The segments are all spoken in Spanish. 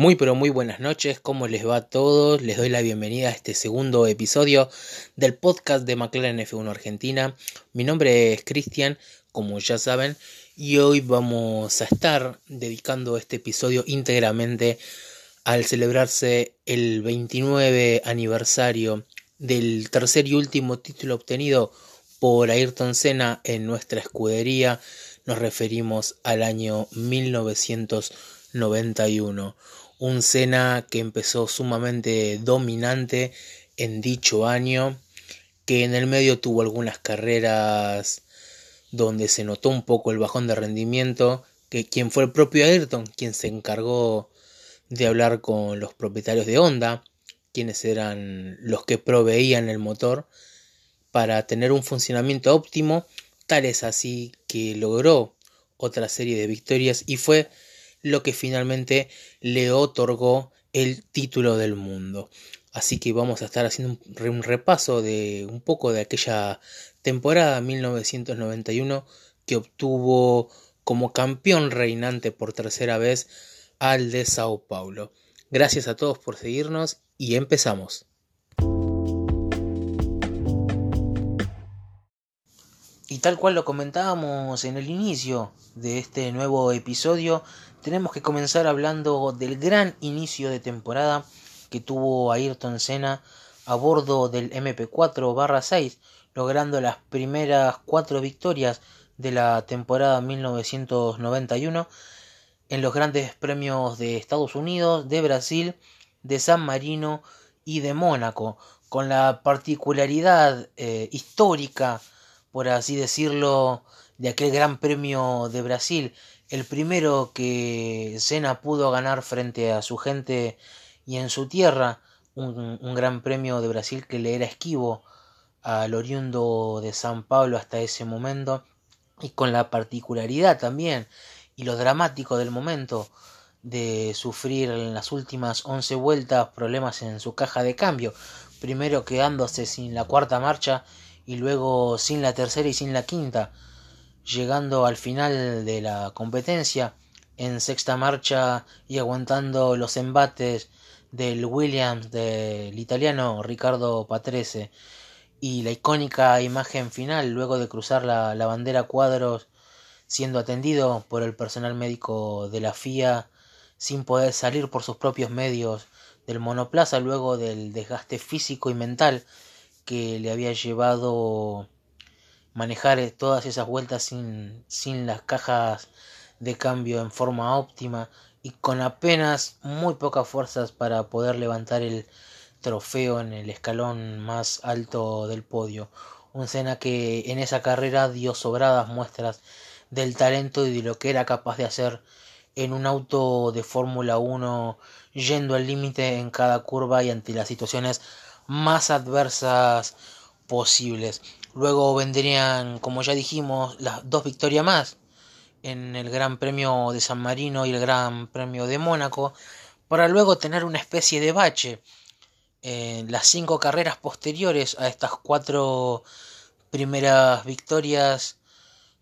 Muy pero muy buenas noches, ¿cómo les va a todos? Les doy la bienvenida a este segundo episodio del podcast de McLaren F1 Argentina. Mi nombre es Cristian, como ya saben, y hoy vamos a estar dedicando este episodio íntegramente al celebrarse el 29 aniversario del tercer y último título obtenido por Ayrton Senna en nuestra escudería. Nos referimos al año 1991 un Senna que empezó sumamente dominante en dicho año, que en el medio tuvo algunas carreras donde se notó un poco el bajón de rendimiento, que quien fue el propio Ayrton quien se encargó de hablar con los propietarios de Honda, quienes eran los que proveían el motor para tener un funcionamiento óptimo, tal es así que logró otra serie de victorias y fue lo que finalmente le otorgó el título del mundo. Así que vamos a estar haciendo un repaso de un poco de aquella temporada 1991 que obtuvo como campeón reinante por tercera vez al de Sao Paulo. Gracias a todos por seguirnos y empezamos. Y tal cual lo comentábamos en el inicio de este nuevo episodio, tenemos que comenzar hablando del gran inicio de temporada que tuvo Ayrton Senna a bordo del MP4-6, logrando las primeras cuatro victorias de la temporada 1991 en los grandes premios de Estados Unidos, de Brasil, de San Marino y de Mónaco, con la particularidad eh, histórica, por así decirlo, de aquel Gran Premio de Brasil, el primero que Senna pudo ganar frente a su gente y en su tierra, un, gran premio de Brasil que le era esquivo al oriundo de San Pablo hasta ese momento, y con la particularidad también y lo dramático del momento de sufrir en las últimas once vueltas problemas en su caja de cambio, primero quedándose sin la cuarta marcha y luego sin la tercera y sin la quinta, llegando al final de la competencia en sexta marcha y aguantando los embates del Williams del italiano Ricardo Patrese y la icónica imagen final luego de cruzar la, la bandera cuadros siendo atendido por el personal médico de la FIA sin poder salir por sus propios medios del monoplaza luego del desgaste físico y mental que le había llevado manejar eh, todas esas vueltas sin, sin las cajas de cambio en forma óptima y con apenas muy pocas fuerzas para poder levantar el trofeo en el escalón más alto del podio. Un Senna que en esa carrera dio sobradas muestras del talento y de lo que era capaz de hacer en un auto de Fórmula 1 yendo al límite en cada curva y ante las situaciones más adversas posibles. Luego vendrían, como ya dijimos, las dos victorias más en el Gran Premio de San Marino y el Gran Premio de Mónaco, para luego tener una especie de bache en las cinco carreras posteriores a estas cuatro primeras victorias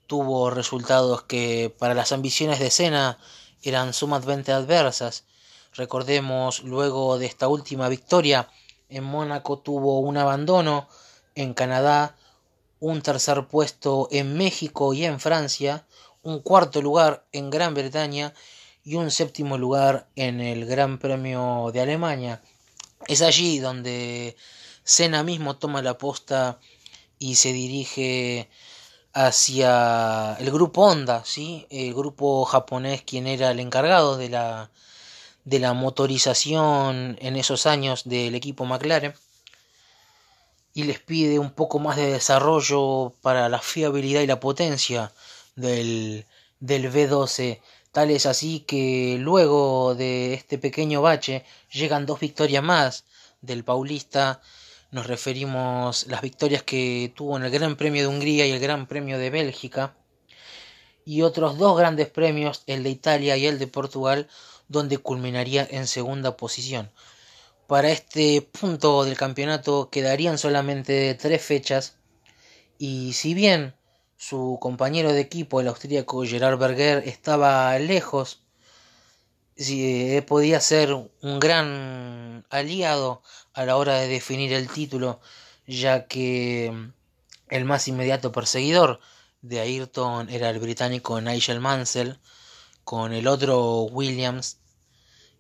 tuvo resultados que para las ambiciones de Senna eran sumamente adversas. Recordemos, luego de esta última victoria, en Mónaco tuvo un abandono, en Canadá un tercer puesto en México y en Francia, un cuarto lugar en Gran Bretaña y un séptimo lugar en el Gran Premio de Alemania. Es allí donde Senna mismo toma la posta y se dirige hacia el grupo Honda, ¿sí? el grupo japonés quien era el encargado de la, de la motorización en esos años del equipo McLaren y les pide un poco más de desarrollo para la fiabilidad y la potencia del, del V12. Tal es así que luego de este pequeño bache llegan dos victorias más del Paulista. Nos referimos las victorias que tuvo en el Gran Premio de Hungría y el Gran Premio de Bélgica. Y otros dos grandes premios, el de Italia y el de Portugal, donde culminaría en segunda posición. Para este punto del campeonato quedarían solamente tres fechas y si bien su compañero de equipo, el austríaco Gerard Berger, estaba lejos. Eh, podía ser un gran aliado a la hora de definir el título, ya que el más inmediato perseguidor de Ayrton era el británico Nigel Mansell, con el otro Williams,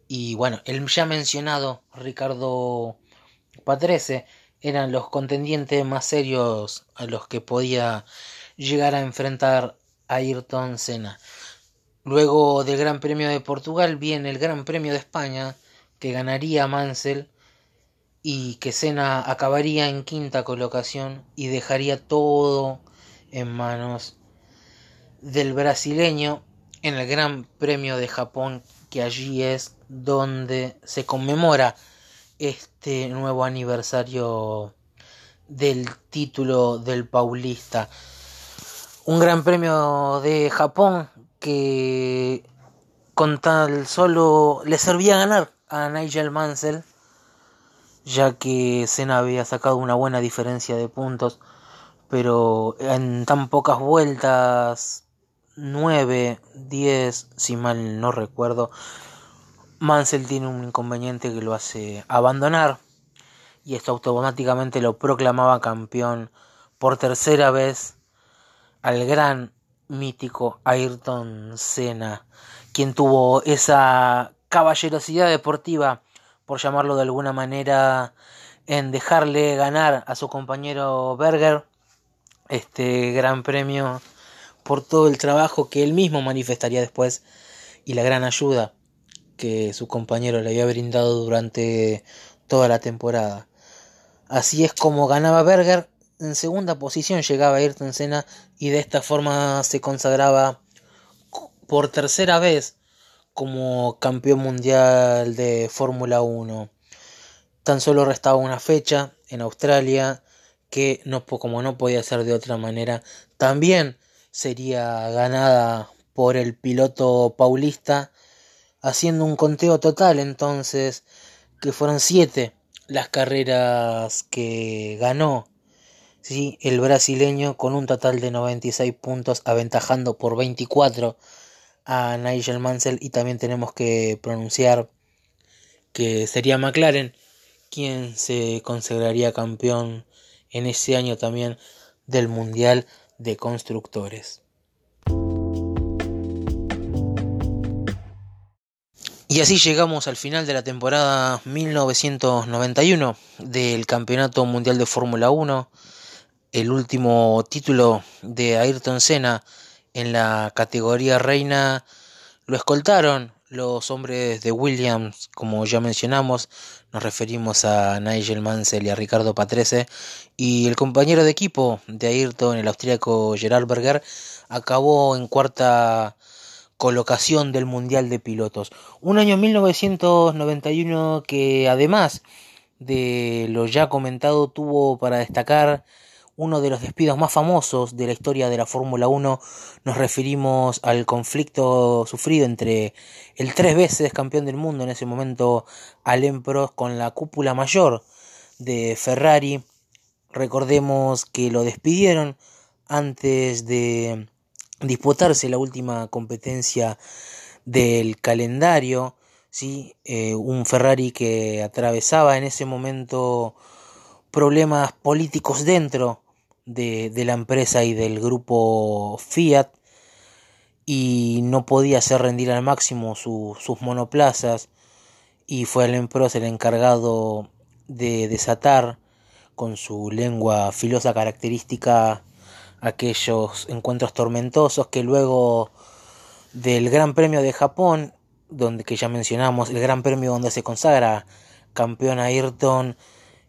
y bueno, el ya mencionado Ricardo Patrese eran los contendientes más serios a los que podía llegar a enfrentar Ayrton Senna. Luego del Gran Premio de Portugal viene el Gran Premio de España que ganaría Mansell y que Senna acabaría en quinta colocación y dejaría todo en manos del brasileño en el Gran Premio de Japón que allí es donde se conmemora este nuevo aniversario del título del Paulista. Un gran premio de Japón que con tal solo le servía ganar a Nigel Mansell, ya que Senna había sacado una buena diferencia de puntos, pero en tan pocas vueltas, 9, 10, si mal no recuerdo, Mansell tiene un inconveniente que lo hace abandonar y esto automáticamente lo proclamaba campeón por tercera vez al gran mítico Ayrton Senna, quien tuvo esa caballerosidad deportiva, por llamarlo de alguna manera, en dejarle ganar a su compañero Berger este gran premio por todo el trabajo que él mismo manifestaría después y la gran ayuda que su compañero le había brindado durante toda la temporada. Así es como ganaba Berger en segunda posición llegaba Ayrton Senna y de esta forma se consagraba por tercera vez como campeón mundial de Fórmula 1. Tan solo restaba una fecha en Australia que como no podía ser de otra manera, también sería ganada por el piloto paulista, haciendo un conteo total entonces que fueron siete las carreras que ganó ¿sí? el brasileño con un total de 96 puntos, aventajando por 24 a Nigel Mansell. Y también tenemos que pronunciar que sería McLaren quien se consagraría campeón en ese año también del Mundial de Constructores. Y así llegamos al final de la temporada 1991 del Campeonato Mundial de Fórmula 1 el último título de Ayrton Senna en la categoría reina lo escoltaron los hombres de Williams, como ya mencionamos, nos referimos a Nigel Mansell y a Ricardo Patrese, y el compañero de equipo de Ayrton, el austríaco Gerard Berger, acabó en cuarta colocación del Mundial de Pilotos. Un año 1991 que además de lo ya comentado tuvo para destacar uno de los despidos más famosos de la historia de la Fórmula 1, nos referimos al conflicto sufrido entre el tres veces campeón del mundo en ese momento, Alain Prost, con la cúpula mayor de Ferrari. Recordemos que lo despidieron antes de disputarse la última competencia del calendario. ¿sí? Eh, un Ferrari que atravesaba en ese momento problemas políticos dentro de, la empresa y del grupo Fiat y no podía hacer rendir al máximo sus monoplazas y fue el Prost el encargado de desatar con su lengua filosa característica aquellos encuentros tormentosos que luego del Gran Premio de Japón, donde que ya mencionamos, el Gran Premio donde se consagra campeón Ayrton,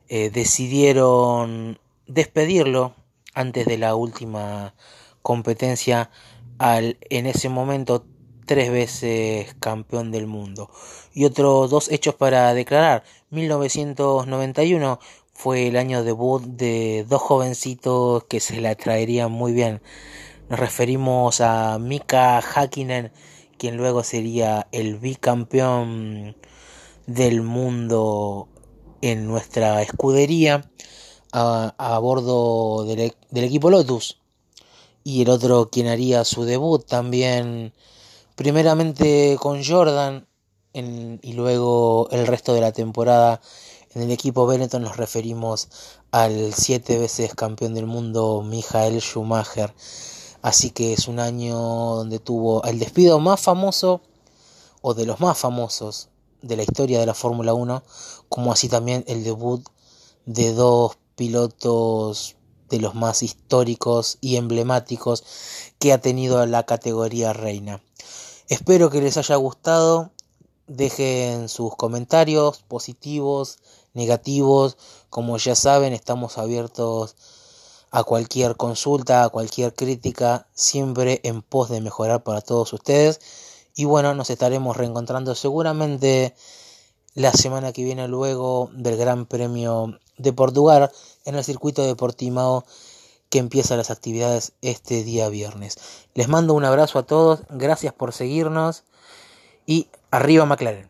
eh, decidieron despedirlo antes de la última competencia en ese momento tres veces campeón del mundo. Y otros dos hechos para declarar. 1991 fue el año debut de dos jovencitos que se la traerían muy bien. Nos referimos a Mika Hakkinen, quien luego sería el bicampeón del mundo en nuestra escudería a, bordo del, equipo Lotus y el otro quien haría su debut también, primeramente con Jordan y luego el resto de la temporada en el equipo Benetton nos referimos al siete veces campeón del mundo Michael Schumacher. Así que es un año donde tuvo el despido más famoso o de los más famosos de la historia de la Fórmula 1, como así también el debut de dos pilotos de los más históricos y emblemáticos que ha tenido la categoría reina. Espero que les haya gustado. Dejen sus comentarios positivos, negativos. Como ya saben, estamos abiertos a cualquier consulta, a cualquier crítica, siempre en pos de mejorar para todos ustedes. Y bueno, nos estaremos reencontrando seguramente la semana que viene luego del Gran Premio de Portugal en el circuito de Portimao que empieza las actividades este día viernes. Les mando un abrazo a todos, gracias por seguirnos y arriba McLaren.